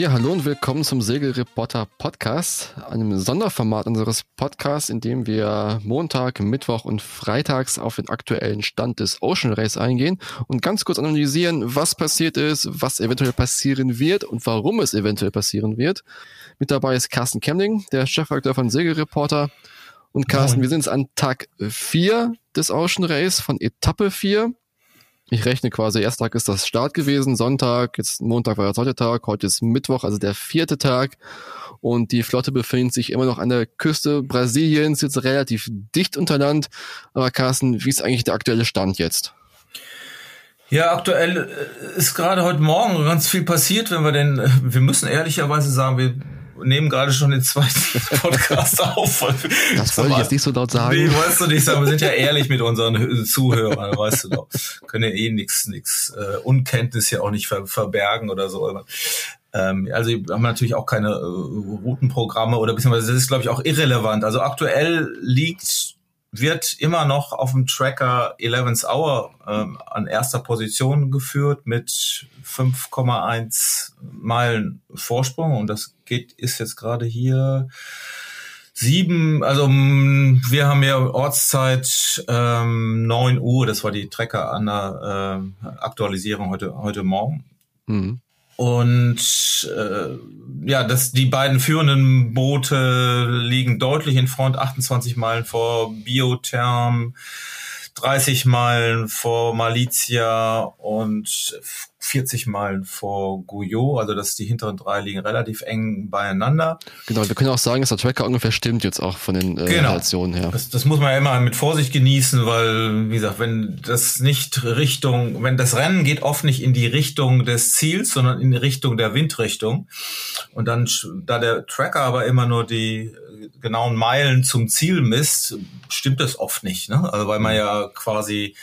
Ja, hallo und willkommen zum Segelreporter Podcast, einem Sonderformat unseres Podcasts, in dem wir Montag, Mittwoch und Freitags auf den aktuellen Stand des Ocean Race eingehen und ganz kurz analysieren, was passiert ist, was eventuell passieren wird und warum es eventuell passieren wird. Mit dabei ist Carsten Kemling, der Chefredakteur von Segelreporter. Und Carsten, Moin. wir sind jetzt an Tag 4 des Ocean Race von Etappe 4. Ich rechne quasi, erster Tag ist das Start gewesen, Sonntag, jetzt Montag war der zweite Tag, heute ist Mittwoch, also der vierte Tag. Und die Flotte befindet sich immer noch an der Küste Brasiliens, jetzt relativ dicht unter Land. Aber Carsten, wie ist eigentlich der aktuelle Stand jetzt? Ja, aktuell äh, ist gerade heute Morgen ganz viel passiert, wenn wir denn, äh, wir müssen ehrlicherweise sagen, wir nehmen gerade schon den zweiten Podcast auf. Das wollte ich jetzt nicht so laut sagen. Nee, wolltest du nicht sagen. Wir sind ja ehrlich mit unseren Zuhörern, weißt du doch. Können ja eh nichts, nichts äh, Unkenntnis ja auch nicht ver verbergen oder so. Ähm, also wir haben natürlich auch keine äh, Routenprogramme oder beziehungsweise das ist, glaube ich, auch irrelevant. Also aktuell liegt wird immer noch auf dem Tracker 11th Hour ähm, an erster Position geführt mit 5,1 Meilen Vorsprung und das geht ist jetzt gerade hier sieben, also wir haben ja Ortszeit ähm, 9 Uhr, das war die Tracker an der äh, Aktualisierung heute heute Morgen. Mhm. Und äh, ja, das, die beiden führenden Boote liegen deutlich in Front, 28 Meilen vor Biotherm, 30 Meilen vor Malizia und 40 Meilen vor Guyot, also dass die hinteren drei liegen relativ eng beieinander. Genau, wir können auch sagen, dass der Tracker ungefähr stimmt jetzt auch von den äh, genau. Relationen her. Das, das muss man ja immer mit Vorsicht genießen, weil, wie gesagt, wenn das nicht Richtung, wenn das Rennen geht oft nicht in die Richtung des Ziels, sondern in die Richtung der Windrichtung. Und dann, da der Tracker aber immer nur die genauen Meilen zum Ziel misst, stimmt das oft nicht, ne? Also weil man ja quasi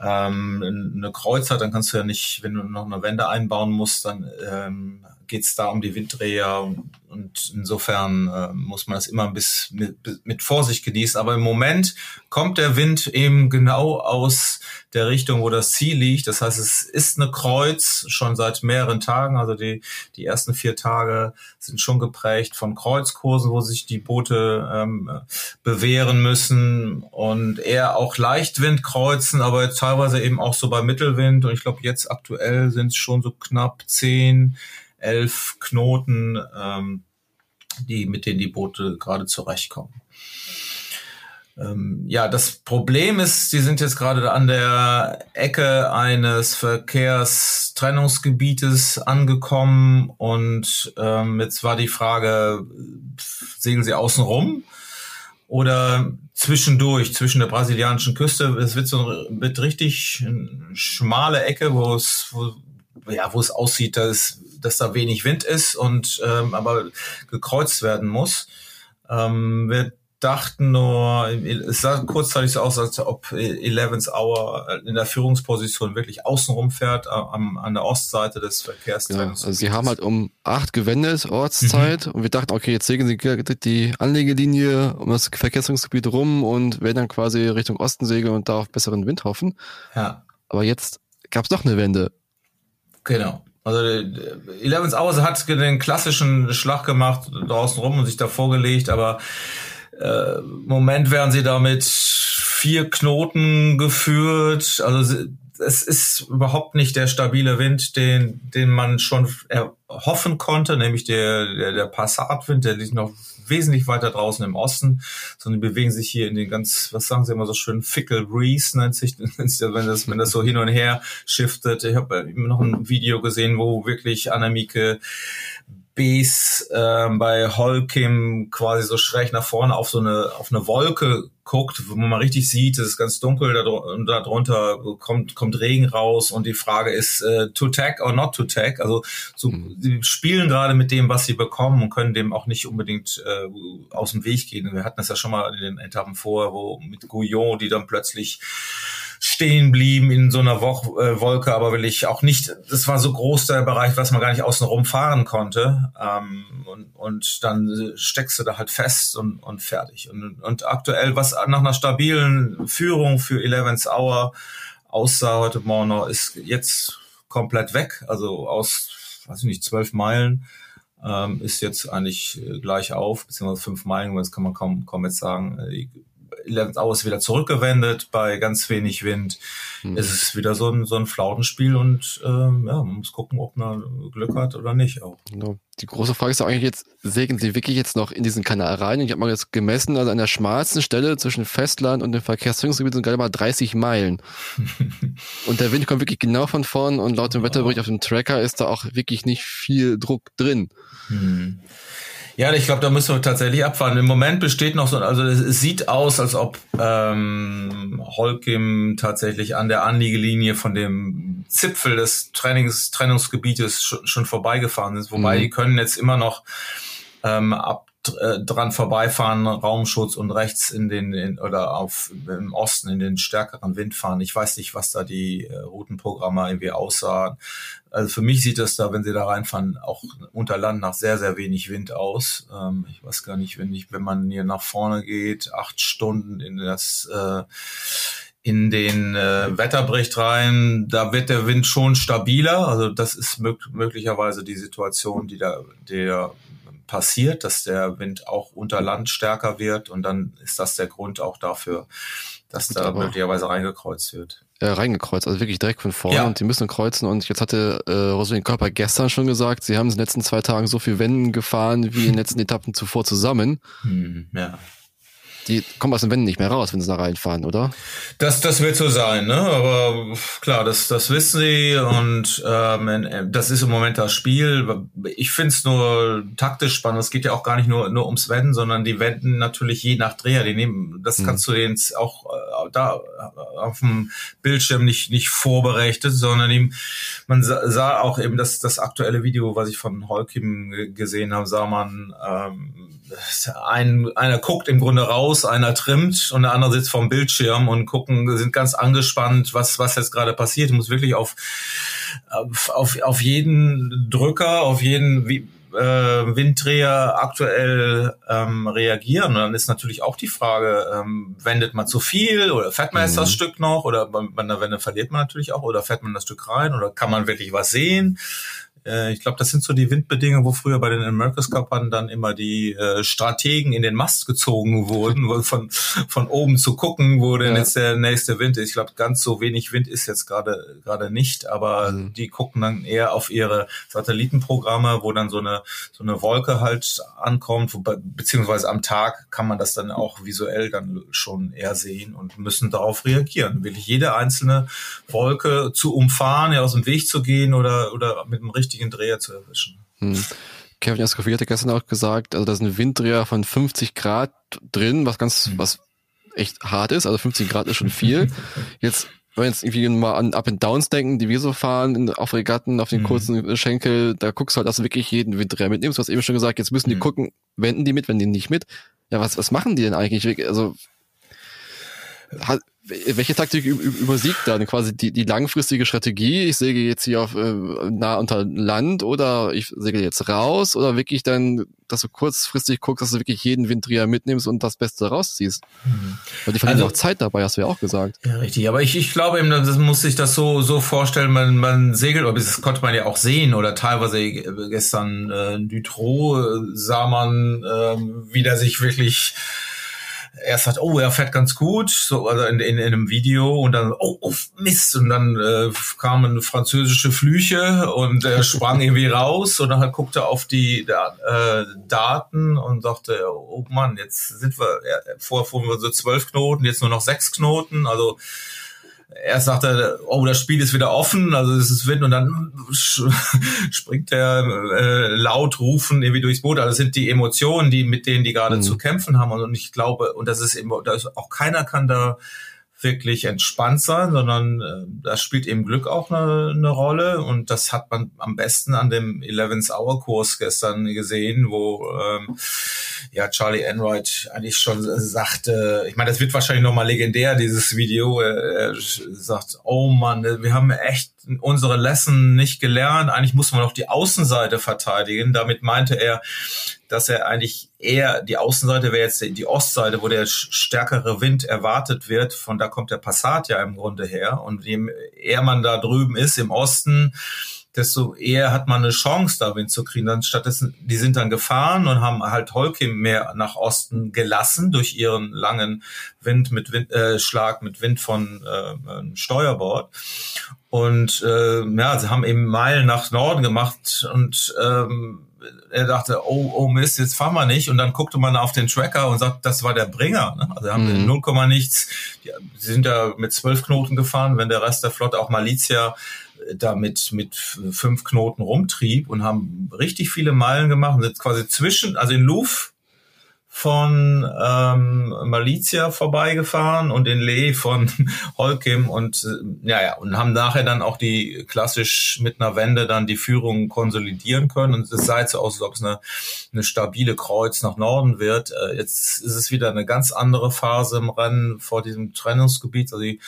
ähm, eine Kreuz hat, dann kannst du ja nicht, wenn du noch eine Wende einbauen musst, dann ähm, geht es da um die Winddreher und, und insofern äh, muss man das immer bisschen mit, mit Vorsicht genießen. Aber im Moment kommt der Wind eben genau aus der Richtung, wo das Ziel liegt. Das heißt, es ist eine Kreuz schon seit mehreren Tagen. Also die, die ersten vier Tage sind schon geprägt von Kreuzkursen, wo sich die Boote ähm, bewähren müssen und eher auch Leichtwindkreuzen, aber teilweise eben auch so bei Mittelwind. Und ich glaube, jetzt aktuell sind es schon so knapp zehn elf Knoten, ähm, die, mit denen die Boote gerade zurechtkommen. Ähm, ja, das Problem ist, die sind jetzt gerade an der Ecke eines Verkehrstrennungsgebietes angekommen und ähm, jetzt war die Frage, segeln sie außen rum oder zwischendurch, zwischen der brasilianischen Küste. Es wird so wird richtig schmale Ecke, wo es, wo, ja, wo es aussieht, dass, dass da wenig Wind ist und ähm, aber gekreuzt werden muss. Ähm, wir dachten nur, es sah kurzzeitig so aus, als ob Eleven's Hour in der Führungsposition wirklich außenrum fährt, am, an der Ostseite des Verkehrs. Genau. Also sie haben halt um acht gewendet, Ortszeit, mhm. und wir dachten, okay, jetzt segeln sie die Anlegelinie um das Verkehrsgebiet rum und werden dann quasi Richtung Osten segeln und da auf besseren Wind hoffen. Ja. Aber jetzt gab es doch eine Wende. Genau. Also Eleven's Hours hat den klassischen Schlag gemacht draußen rum und sich da vorgelegt, aber äh, Moment werden sie damit vier Knoten geführt. Also es ist überhaupt nicht der stabile Wind, den, den man schon erhoffen konnte, nämlich der, der, der Passatwind, der liegt noch wesentlich weiter draußen im Osten, sondern die bewegen sich hier in den ganz, was sagen sie immer so schön, Fickle Breeze nennt sich, wenn das, wenn das so hin und her shiftet. Ich habe noch ein Video gesehen, wo wirklich Annemieke Bs äh, bei Holkim quasi so schräg nach vorne auf so eine auf eine Wolke guckt, wo man richtig sieht, es ist ganz dunkel da, darunter kommt kommt Regen raus und die Frage ist äh, to tag or not to tag. Also so, mhm. sie spielen gerade mit dem, was sie bekommen und können dem auch nicht unbedingt äh, aus dem Weg gehen. Wir hatten das ja schon mal in den Etappen vorher, wo mit Gouillon, die dann plötzlich stehen blieben in so einer Wo äh, Wolke, aber will ich auch nicht, das war so groß der Bereich, was man gar nicht außen rum fahren konnte. Ähm, und, und dann steckst du da halt fest und, und fertig. Und, und aktuell, was nach einer stabilen Führung für 11 Hour aussah heute Morgen, ist jetzt komplett weg. Also aus weiß ich nicht, zwölf Meilen ähm, ist jetzt eigentlich äh, gleich auf, beziehungsweise fünf Meilen, das kann man kaum, kaum jetzt sagen. Die 11 Hours wieder zurückgewendet bei ganz wenig Wind. Mhm. Es ist wieder so ein, so ein Flautenspiel und ähm, ja, man muss gucken, ob man Glück hat oder nicht auch. Genau. Die große Frage ist eigentlich jetzt, segeln Sie wirklich jetzt noch in diesen Kanal rein? Ich habe mal jetzt gemessen, also an der schmalsten Stelle zwischen Festland und dem Verkehrsführungsgebiet sind gerade mal 30 Meilen. und der Wind kommt wirklich genau von vorn und laut dem Wetterbericht auf dem Tracker ist da auch wirklich nicht viel Druck drin. Mhm. Ja, ich glaube, da müssen wir tatsächlich abwarten. Im Moment besteht noch so, also es sieht aus, als ob ähm, Holkim tatsächlich an der Anliegelinie von dem Zipfel des Trainings, Trennungsgebietes schon, schon vorbeigefahren ist. Wobei mhm. die können jetzt immer noch ähm, ab dran vorbeifahren, Raumschutz und rechts in den in, oder auf im Osten in den stärkeren Wind fahren. Ich weiß nicht, was da die äh, Routenprogramme irgendwie aussahen. Also für mich sieht das da, wenn sie da reinfahren, auch unter Land nach sehr, sehr wenig Wind aus. Ähm, ich weiß gar nicht, wenn ich, wenn man hier nach vorne geht, acht Stunden in das äh, in den äh, Wetterbericht rein, da wird der Wind schon stabiler. Also das ist mög möglicherweise die Situation, die da der passiert, dass der Wind auch unter Land stärker wird und dann ist das der Grund auch dafür, dass da möglicherweise reingekreuzt wird. Äh, reingekreuzt, also wirklich direkt von vorne ja. und die müssen kreuzen und jetzt hatte äh, Rosalind Körper gestern schon gesagt, sie haben in den letzten zwei Tagen so viel Wenden gefahren wie in den letzten Etappen zuvor zusammen. Hm, ja die kommen aus den Wänden nicht mehr raus, wenn sie da reinfahren, oder? Das, das wird so sein, ne? Aber klar, das, das wissen sie und ähm, das ist im Moment das Spiel. Ich find's nur taktisch spannend. Es geht ja auch gar nicht nur, nur ums Wenden, sondern die wenden natürlich je nach Dreher. Die nehmen, das mhm. kannst du denen auch äh, da auf dem Bildschirm nicht, nicht vorberechnet, sondern ihm, man sah auch eben das, das aktuelle Video, was ich von Holkim gesehen habe, sah man, ähm, ein, einer guckt im Grunde raus, einer trimmt und der andere sitzt vorm Bildschirm und gucken, sind ganz angespannt, was, was jetzt gerade passiert. Muss wirklich auf, auf, auf jeden Drücker, auf jeden wie, äh, Winddreher aktuell ähm, reagieren. Und dann ist natürlich auch die Frage, ähm, wendet man zu viel oder fährt man mhm. jetzt das Stück noch oder bei der Wende verliert man natürlich auch oder fährt man das Stück rein oder kann man wirklich was sehen? Äh, ich glaube, das sind so die Windbedingungen, wo früher bei den America's Cupern dann immer die äh, Strategen in den Mast gezogen wurden, von, von oben zu gucken, wo denn ja. jetzt der nächste Wind ist. Ich glaube, ganz so wenig Wind ist jetzt gerade gerade nicht, aber mhm. die gucken dann eher auf ihre Satellitenprogramme, wo dann so eine so eine Wolke halt ankommt, wo, beziehungsweise am Tag kann man das dann auch visuell dann schon eher sehen und müssen darauf reagieren. Will ich jede einzelne Wolke zu umfahren, ja aus dem Weg zu gehen oder oder mit dem richtigen richtigen Dreher zu erwischen. Hm. Kevin Escoffier hatte gestern auch gesagt, also da ist ein Winddreher von 50 Grad drin, was ganz, hm. was echt hart ist. Also 50 Grad ist schon viel. Jetzt, wenn wir jetzt irgendwie mal an Up and Downs denken, die wir so fahren, auf Regatten, auf den mhm. kurzen Schenkel, da guckst du halt, dass du wirklich jeden Winddreher mitnimmst. Du hast eben schon gesagt, jetzt müssen die mhm. gucken, wenden die mit, wenn die nicht mit. Ja, was, was machen die denn eigentlich? Also, hat, welche Taktik übersiegt dann quasi die, die langfristige Strategie? Ich säge jetzt hier auf äh, nah unter Land oder ich segel jetzt raus oder wirklich dann, dass du kurzfristig guckst, dass du wirklich jeden Winddreher mitnimmst und das Beste rausziehst. Mhm. Weil die verlieren also, auch Zeit dabei, hast du ja auch gesagt. Ja, richtig. Aber ich, ich glaube eben, das muss sich das so so vorstellen. Man man segelt, oder das konnte man ja auch sehen oder teilweise gestern äh, Dutro äh, sah man äh, wie der sich wirklich er sagt, oh, er fährt ganz gut, so also in, in, in einem Video und dann, oh, oh Mist, und dann äh, kamen französische Flüche und er sprang irgendwie raus und dann guckte er auf die äh, Daten und sagte, oh Mann, jetzt sind wir, äh, vorher fuhren wir so zwölf Knoten, jetzt nur noch sechs Knoten, also erst sagt er, oh, das Spiel ist wieder offen, also es ist Wind und dann springt er äh, laut rufen irgendwie durchs Boot. Also das sind die Emotionen, die mit denen die gerade mhm. zu kämpfen haben und ich glaube und das ist eben, da ist auch keiner kann da wirklich entspannt sein, sondern äh, da spielt eben Glück auch eine, eine Rolle. Und das hat man am besten an dem 11 Hour Kurs gestern gesehen, wo ähm, ja Charlie Enright eigentlich schon sagte, ich meine, das wird wahrscheinlich nochmal legendär, dieses Video, er, er sagt, oh Mann, wir haben echt unsere Lesson nicht gelernt, eigentlich muss man noch die Außenseite verteidigen, damit meinte er, dass er eigentlich eher die Außenseite wäre jetzt die Ostseite, wo der stärkere Wind erwartet wird. Von da kommt der Passat ja im Grunde her. Und je eher man da drüben ist im Osten, desto eher hat man eine Chance, da Wind zu kriegen. Dann stattdessen, die sind dann gefahren und haben halt Holkim mehr nach Osten gelassen durch ihren langen Wind mit Wind, äh, Schlag mit Wind von äh, Steuerbord. Und äh, ja, sie haben eben Meilen nach Norden gemacht und ähm, er dachte, oh, oh Mist, jetzt fahren wir nicht. Und dann guckte man auf den Tracker und sagt, das war der Bringer. Ne? Also haben mhm. 0, nichts. Die, sie sind da mit zwölf Knoten gefahren, wenn der Rest der Flotte, auch Malizia, äh, da mit, mit fünf Knoten rumtrieb und haben richtig viele Meilen gemacht und sind quasi zwischen, also in Louvre von ähm, Malizia vorbeigefahren und in Lee von Holkim und äh, ja ja und haben nachher dann auch die klassisch mit einer Wende dann die Führung konsolidieren können und es sah jetzt so aus, als ob es eine, eine stabile Kreuz nach Norden wird. Äh, jetzt ist es wieder eine ganz andere Phase im Rennen vor diesem Trennungsgebiet. Also die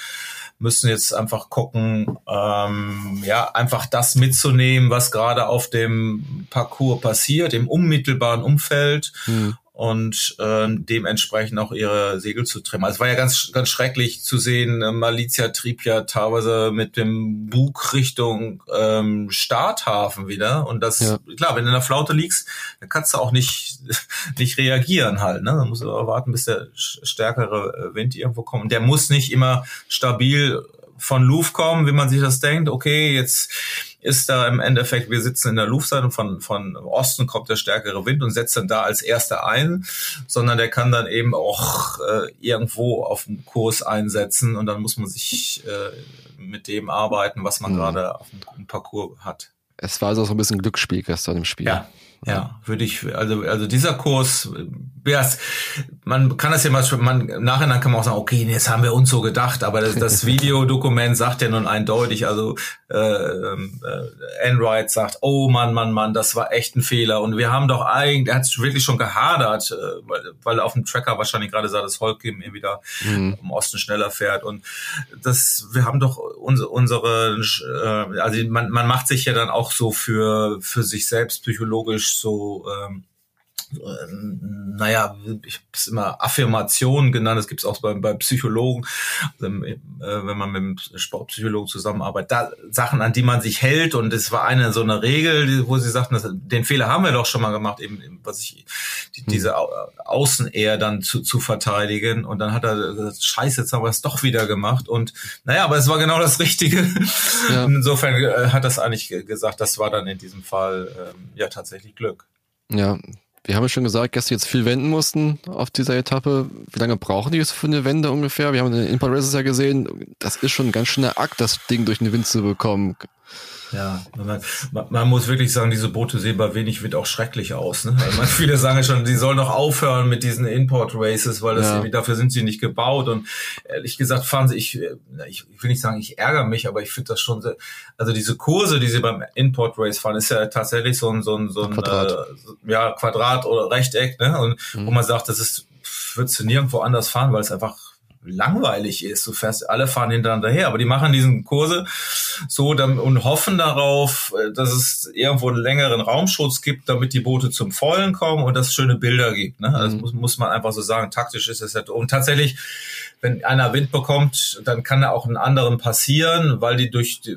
müssen jetzt einfach gucken, ähm, ja, einfach das mitzunehmen, was gerade auf dem Parcours passiert, im unmittelbaren Umfeld. Mhm und äh, dementsprechend auch ihre Segel zu trimmen. Also es war ja ganz, ganz schrecklich zu sehen. Äh, Malizia trieb ja teilweise mit dem Bug Richtung ähm, Starthafen wieder. Und das, ja. klar, wenn du in der Flaute liegst, dann kannst du auch nicht, nicht reagieren halt. Ne? Dann musst du warten, bis der stärkere Wind irgendwo kommt. Und der muss nicht immer stabil von Louvre kommen, wie man sich das denkt. Okay, jetzt ist da im Endeffekt, wir sitzen in der Luftseite und von, von Osten kommt der stärkere Wind und setzt dann da als erster ein, sondern der kann dann eben auch äh, irgendwo auf dem Kurs einsetzen und dann muss man sich äh, mit dem arbeiten, was man mhm. gerade auf dem Parcours hat. Es war also so ein bisschen Glücksspiel gestern im Spiel. Ja, ja, würde ich, also, also dieser Kurs, ja, man kann das ja mal, man, nachher kann man auch sagen, okay, jetzt haben wir uns so gedacht, aber das, das Videodokument sagt ja nun eindeutig, also äh, äh, Enright sagt, oh Mann, Mann, Mann, das war echt ein Fehler und wir haben doch eigentlich, er hat wirklich schon gehadert, äh, weil, weil er auf dem Tracker wahrscheinlich gerade sah, dass Holkim eben wieder mhm. im Osten schneller fährt und das, wir haben doch unsere, unsere äh, also man, man macht sich ja dann auch so für, für sich selbst psychologisch so ähm, naja, ich habe es immer Affirmation genannt, das gibt es auch bei, bei Psychologen, also, äh, wenn man mit einem Sportpsychologen zusammenarbeitet, da Sachen, an die man sich hält und es war eine so eine Regel, wo sie sagten, dass, den Fehler haben wir doch schon mal gemacht, eben was ich die, hm. diese Außen eher dann zu, zu verteidigen und dann hat er gesagt, scheiße, jetzt haben wir es doch wieder gemacht und naja, aber es war genau das Richtige. Ja. Insofern äh, hat das eigentlich gesagt, das war dann in diesem Fall ähm, ja tatsächlich Glück. Ja, wir haben ja schon gesagt, dass sie jetzt viel wenden mussten auf dieser Etappe. Wie lange brauchen die jetzt für eine Wende ungefähr? Wir haben in den Import Races ja gesehen, das ist schon ein ganz schöner Akt, das Ding durch den Wind zu bekommen. Ja, man, man, muss wirklich sagen, diese Boote sehen bei wenig Wind auch schrecklich aus. Ne? Also viele sagen schon, die sollen doch aufhören mit diesen Import Races, weil das ja. dafür sind sie nicht gebaut. Und ehrlich gesagt fahren sie, ich, ich will nicht sagen, ich ärgere mich, aber ich finde das schon sehr, also diese Kurse, die sie beim Import Race fahren, ist ja tatsächlich so ein, so ein, so ein Quadrat. Äh, ja, Quadrat oder Rechteck, ne? Und mhm. wo man sagt, das ist, würdest du nirgendwo anders fahren, weil es einfach langweilig ist. Du fährst, alle fahren hintereinander her, aber die machen diesen Kurse so dann, und hoffen darauf, äh, dass es irgendwo einen längeren Raumschutz gibt, damit die Boote zum Vollen kommen und das schöne Bilder gibt. Ne? Das mhm. muss, muss man einfach so sagen. Taktisch ist es ja. Und tatsächlich, wenn einer Wind bekommt, dann kann er auch einen anderen passieren, weil die durch die,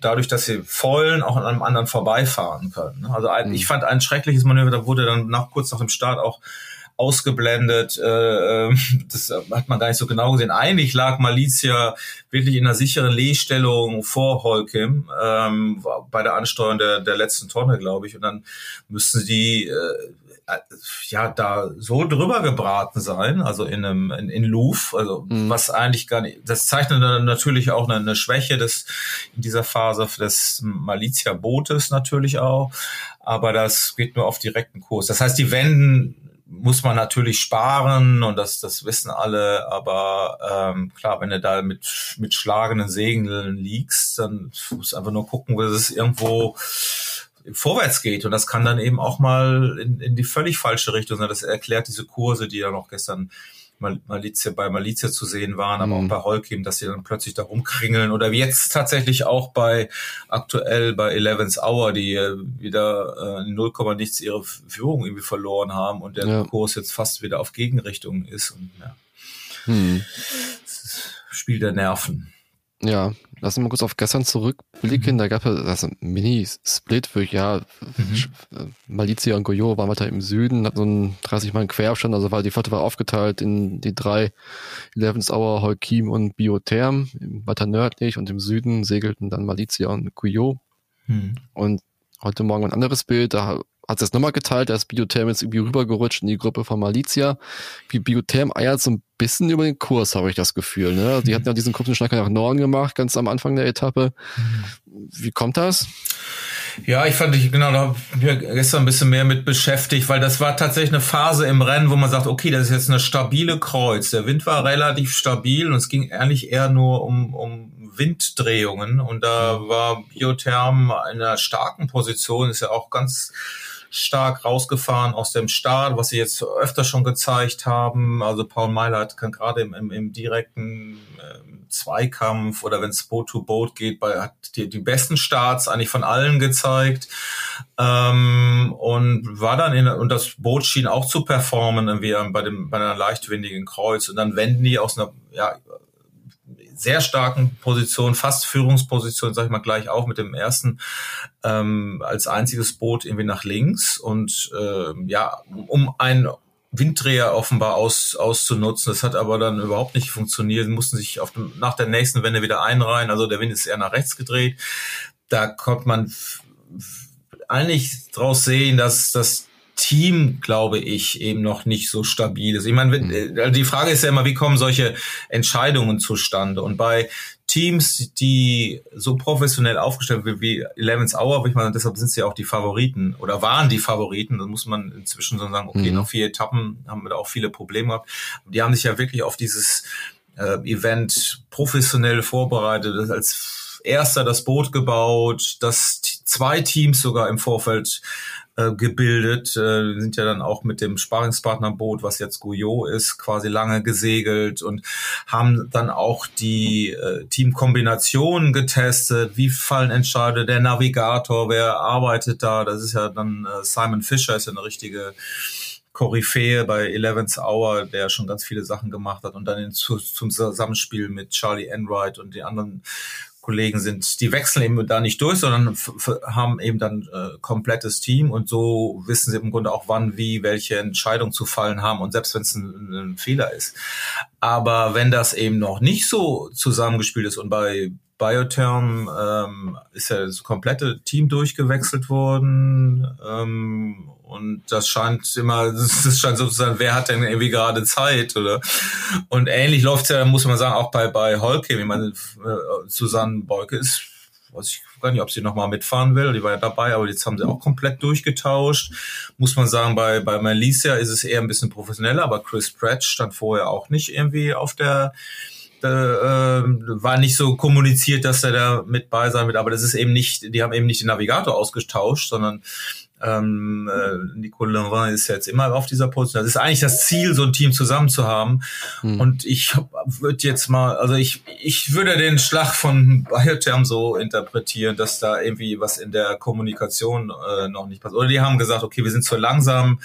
dadurch, dass sie vollen auch an einem anderen vorbeifahren können. Ne? Also ein, mhm. ich fand ein schreckliches Manöver, da wurde dann nach kurz nach dem Start auch ausgeblendet. Äh, ähm, das hat man gar nicht so genau gesehen. Eigentlich lag Malizia wirklich in einer sicheren Lehstellung vor Holkim ähm, bei der Ansteuerung der, der letzten Tonne, glaube ich. Und dann müssten sie äh, ja da so drüber gebraten sein, also in einem in, in Louvre, also mhm. was eigentlich gar nicht, das zeichnet natürlich auch eine, eine Schwäche des in dieser Phase des Malizia Bootes natürlich auch, aber das geht nur auf direkten Kurs. Das heißt, die wenden muss man natürlich sparen und das, das wissen alle, aber ähm, klar, wenn du da mit, mit schlagenden Segeln liegst, dann musst du einfach nur gucken, wo es irgendwo vorwärts geht und das kann dann eben auch mal in, in die völlig falsche Richtung sein. Das erklärt diese Kurse, die ja noch gestern Malizia, bei Malizia zu sehen waren, aber mhm. auch bei Holkim, dass sie dann plötzlich da rumkringeln oder wie jetzt tatsächlich auch bei aktuell bei Eleven's Hour, die äh, wieder äh, 0, nichts ihre Führung irgendwie verloren haben und der ja. Kurs jetzt fast wieder auf Gegenrichtung ist und ja. Mhm. Spiel der Nerven. Ja, lassen wir mal kurz auf gestern zurückblicken. Mhm. Da gab es also Mini-Split für, ja, mhm. Malizia und Goyo waren weiter im Süden, hat so einen 30 Mann Querabstand, also war die Flotte war aufgeteilt in die drei Eleventh Hour, Holkim und Biotherm, weiter nördlich und im Süden segelten dann Malizia und Goyo. Mhm. Und heute Morgen ein anderes Bild, da hat es nochmal geteilt, da ist Biotherm jetzt irgendwie rübergerutscht in die Gruppe von Malizia. Wie Biotherm eiert so ein bisschen über den Kurs, habe ich das Gefühl. Ne? Die hatten ja diesen kurzen Schnack nach Norden gemacht, ganz am Anfang der Etappe. Wie kommt das? Ja, ich fand, ich, genau, da habe ich mich gestern ein bisschen mehr mit beschäftigt, weil das war tatsächlich eine Phase im Rennen, wo man sagt, okay, das ist jetzt eine stabile Kreuz. Der Wind war relativ stabil und es ging eigentlich eher nur um, um Winddrehungen und da war Biotherm in einer starken Position, ist ja auch ganz stark rausgefahren aus dem Start, was sie jetzt öfter schon gezeigt haben. Also Paul Meilert kann gerade im, im, im direkten äh, Zweikampf oder wenn es Boat to Boat geht, bei, hat die, die besten Starts eigentlich von allen gezeigt ähm, und war dann in und das Boot schien auch zu performen irgendwie bei dem bei einer leichtwindigen Kreuz und dann wenden die aus einer ja sehr starken Position, fast Führungsposition, sag ich mal gleich auch mit dem ersten ähm, als einziges Boot irgendwie nach links und äh, ja, um ein Winddreher offenbar aus, auszunutzen. Das hat aber dann überhaupt nicht funktioniert. Sie mussten sich auf dem, nach der nächsten Wende wieder einreihen. Also der Wind ist eher nach rechts gedreht. Da konnte man eigentlich draus sehen, dass, dass Team, glaube ich, eben noch nicht so stabil ist. Ich meine, wenn, mhm. äh, die Frage ist ja immer, wie kommen solche Entscheidungen zustande? Und bei Teams, die so professionell aufgestellt sind wie Eleven's Hour, ich meine, deshalb sind sie auch die Favoriten oder waren die Favoriten. Da muss man inzwischen so sagen, okay, mhm. noch vier Etappen haben wir da auch viele Probleme gehabt. Die haben sich ja wirklich auf dieses äh, Event professionell vorbereitet, als erster das Boot gebaut, dass zwei Teams sogar im Vorfeld äh, gebildet, äh, sind ja dann auch mit dem Sparingspartnerboot, was jetzt Guyot ist, quasi lange gesegelt und haben dann auch die äh, Teamkombinationen getestet, wie fallen Entscheide, der Navigator, wer arbeitet da, das ist ja dann äh, Simon Fischer, ist ja eine richtige Koryphäe bei Eleven's Hour, der schon ganz viele Sachen gemacht hat und dann in, zu, zum Zusammenspiel mit Charlie Enright und den anderen Kollegen sind, die wechseln eben da nicht durch, sondern haben eben dann äh, komplettes Team und so wissen sie im Grunde auch wann, wie, welche Entscheidung zu fallen haben und selbst wenn es ein, ein Fehler ist. Aber wenn das eben noch nicht so zusammengespielt ist und bei Biotherm ähm, ist ja das komplette Team durchgewechselt worden ähm, und das scheint immer, das scheint sozusagen, wer hat denn irgendwie gerade Zeit, oder? Und ähnlich läuft's ja, muss man sagen, auch bei, bei Holke, wie man, äh, Susanne Beuke ist, weiß ich gar nicht, ob sie nochmal mitfahren will, die war ja dabei, aber jetzt haben sie auch komplett durchgetauscht. Muss man sagen, bei, bei Melissa ist es eher ein bisschen professioneller, aber Chris Pratt stand vorher auch nicht irgendwie auf der, äh, war nicht so kommuniziert, dass er da mit bei sein wird, aber das ist eben nicht, die haben eben nicht den Navigator ausgetauscht, sondern ähm, äh, Nicolas Levin ist jetzt immer auf dieser Position. Das ist eigentlich das Ziel, so ein Team zusammen zu haben. Hm. Und ich würde jetzt mal, also ich, ich würde den Schlag von Biotherm so interpretieren, dass da irgendwie was in der Kommunikation äh, noch nicht passt. Oder die haben gesagt, okay, wir sind zu langsam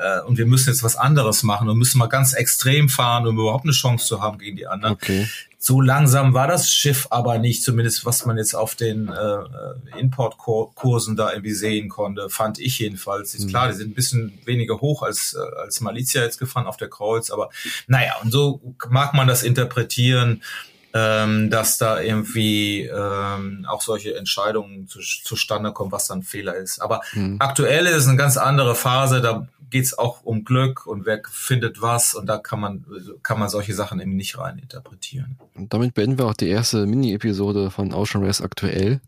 äh, und wir müssen jetzt was anderes machen und müssen mal ganz extrem fahren, um überhaupt eine Chance zu haben gegen die anderen. Okay. So langsam war das Schiff aber nicht, zumindest was man jetzt auf den äh, Importkursen da irgendwie sehen konnte, fand ich jedenfalls. Ist mhm. klar, die sind ein bisschen weniger hoch als, äh, als Malizia jetzt gefahren auf der Kreuz, aber naja, und so mag man das interpretieren ähm, dass da irgendwie ähm, auch solche Entscheidungen zu, zustande kommen, was dann Fehler ist. Aber mhm. aktuell ist eine ganz andere Phase, da geht's auch um Glück und wer findet was und da kann man, kann man solche Sachen eben nicht rein interpretieren. Und damit beenden wir auch die erste Mini-Episode von Ocean Race aktuell.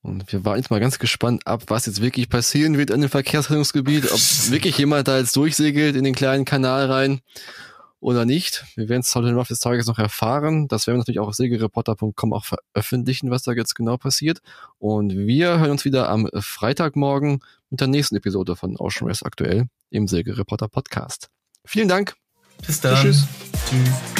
Und wir waren jetzt mal ganz gespannt ab, was jetzt wirklich passieren wird an dem Verkehrsrettungsgebiet, ob wirklich jemand da jetzt durchsegelt in den kleinen Kanal rein oder nicht. Wir werden es heute im Laufe des Tages noch erfahren. Das werden wir natürlich auch auf segelreporter.com auch veröffentlichen, was da jetzt genau passiert. Und wir hören uns wieder am Freitagmorgen mit der nächsten Episode von Ocean Race aktuell im Segelreporter Podcast. Vielen Dank. Bis dann. Tschüss. Tschüss.